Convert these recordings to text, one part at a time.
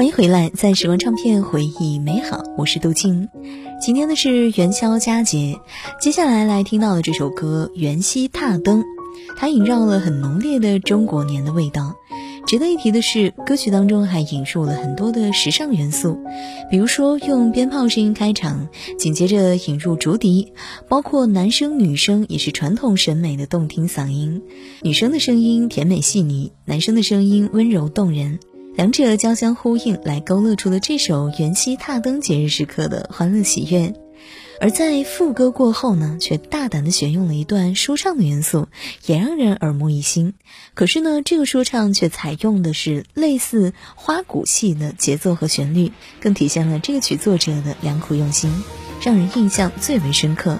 欢迎回来，在时光唱片回忆美好，我是杜静。今天的是元宵佳节，接下来来听到的这首歌《元夕踏灯》，它萦绕了很浓烈的中国年的味道。值得一提的是，歌曲当中还引入了很多的时尚元素，比如说用鞭炮声音开场，紧接着引入竹笛，包括男生女生也是传统审美的动听嗓音，女生的声音甜美细腻，男生的声音温柔动人。两者交相呼应，来勾勒出了这首元夕踏灯节日时刻的欢乐喜悦。而在副歌过后呢，却大胆的选用了一段说唱的元素，也让人耳目一新。可是呢，这个说唱却采用的是类似花鼓戏的节奏和旋律，更体现了这个曲作者的良苦用心，让人印象最为深刻。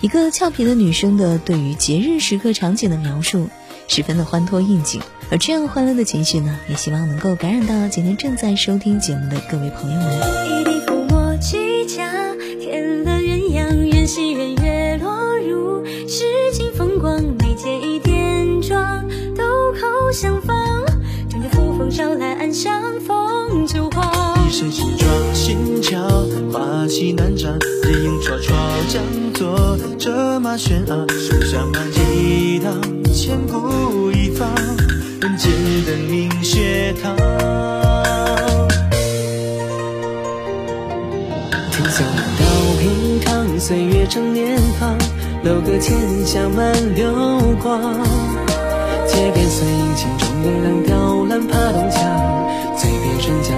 一个俏皮的女生的对于节日时刻场景的描述。十分的欢脱应景，而这样欢乐的情绪呢，也希望能够感染到今天正在收听节目的各位朋友们。一地烽火举家，添了鸳鸯，月落入诗情风光，眉间一点妆，豆蔻相风捎来暗香风酒花。一身轻装轻巧，花气难张，人影绰绰，将作策马悬啊，书香满。千古一方，人间的明学堂。天下难道平常，岁月成年方，楼阁千香满流光。街边碎银镜中月亮雕栏爬东墙，醉别春江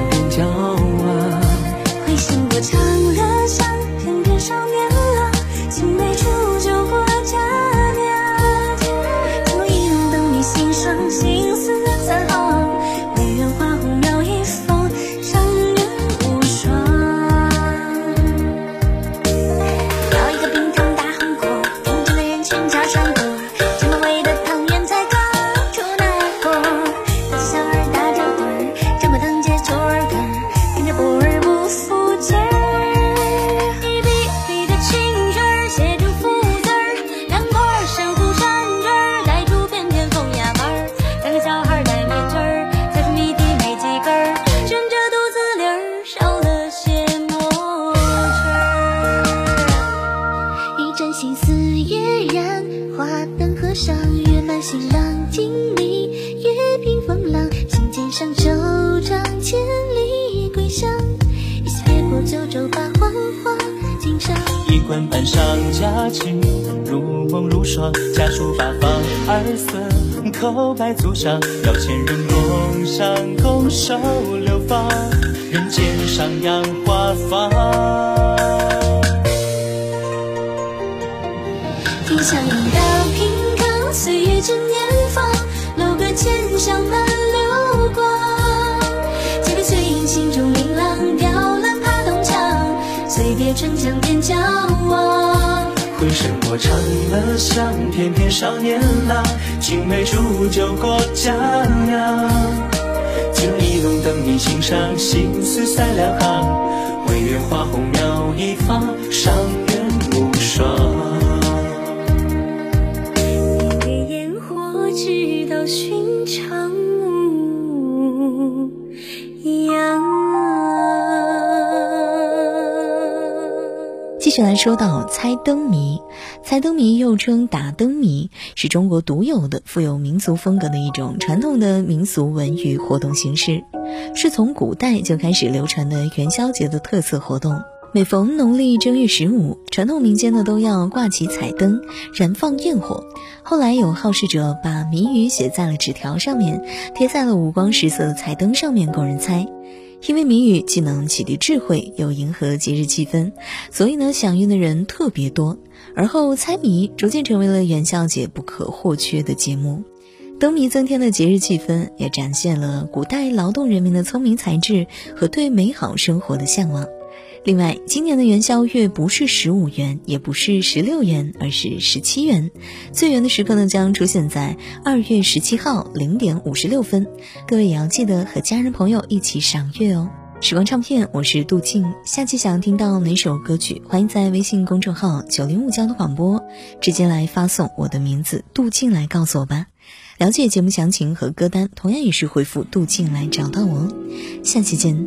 浪静谧，月平风浪，心尖上手掌千里归乡，一次越过九州把黄花锦上，衣冠半上佳绩，如梦如霜，家书八方二色，叩拜足上，邀千人共赏，拱手流芳，人间上阳花放。天上云。正年芳。楼阁千香满流光。借杯碎银，心中明朗。雕栏爬东墙，醉别春江边角。回身我长乐巷，翩翩少年郎，青梅煮酒过佳酿。酒意浓，等你欣赏，心思三两行。唯愿花红描一方，赏月无双。继续来说到猜灯谜，猜灯谜又称打灯谜，是中国独有的富有民族风格的一种传统的民俗文娱活动形式，是从古代就开始流传的元宵节的特色活动。每逢农历正月十五，传统民间呢都要挂起彩灯，燃放焰火。后来有好事者把谜语写在了纸条上面，贴在了五光十色的彩灯上面供人猜。因为谜语既能启迪智慧，又迎合节日气氛，所以呢，响应的人特别多。而后猜谜逐渐成为了元宵节不可或缺的节目。灯谜增添了节日气氛，也展现了古代劳动人民的聪明才智和对美好生活的向往。另外，今年的元宵月不是十五元，也不是十六元，而是十七元。最圆的时刻呢，将出现在二月十七号零点五十六分。各位也要记得和家人朋友一起赏月哦。时光唱片，我是杜静。下期想听到哪首歌曲，欢迎在微信公众号“九零五交通广播”直接来发送我的名字杜静来告诉我吧。了解节目详情和歌单，同样也是回复杜静来找到我。下期见。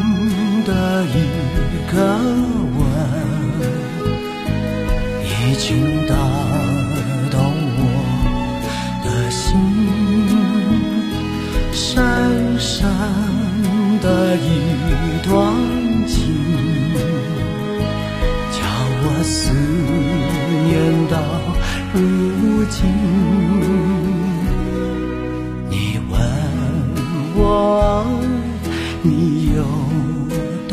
的一个吻，已经打动我的心。深深的一段情，叫我思念到如今。你问我你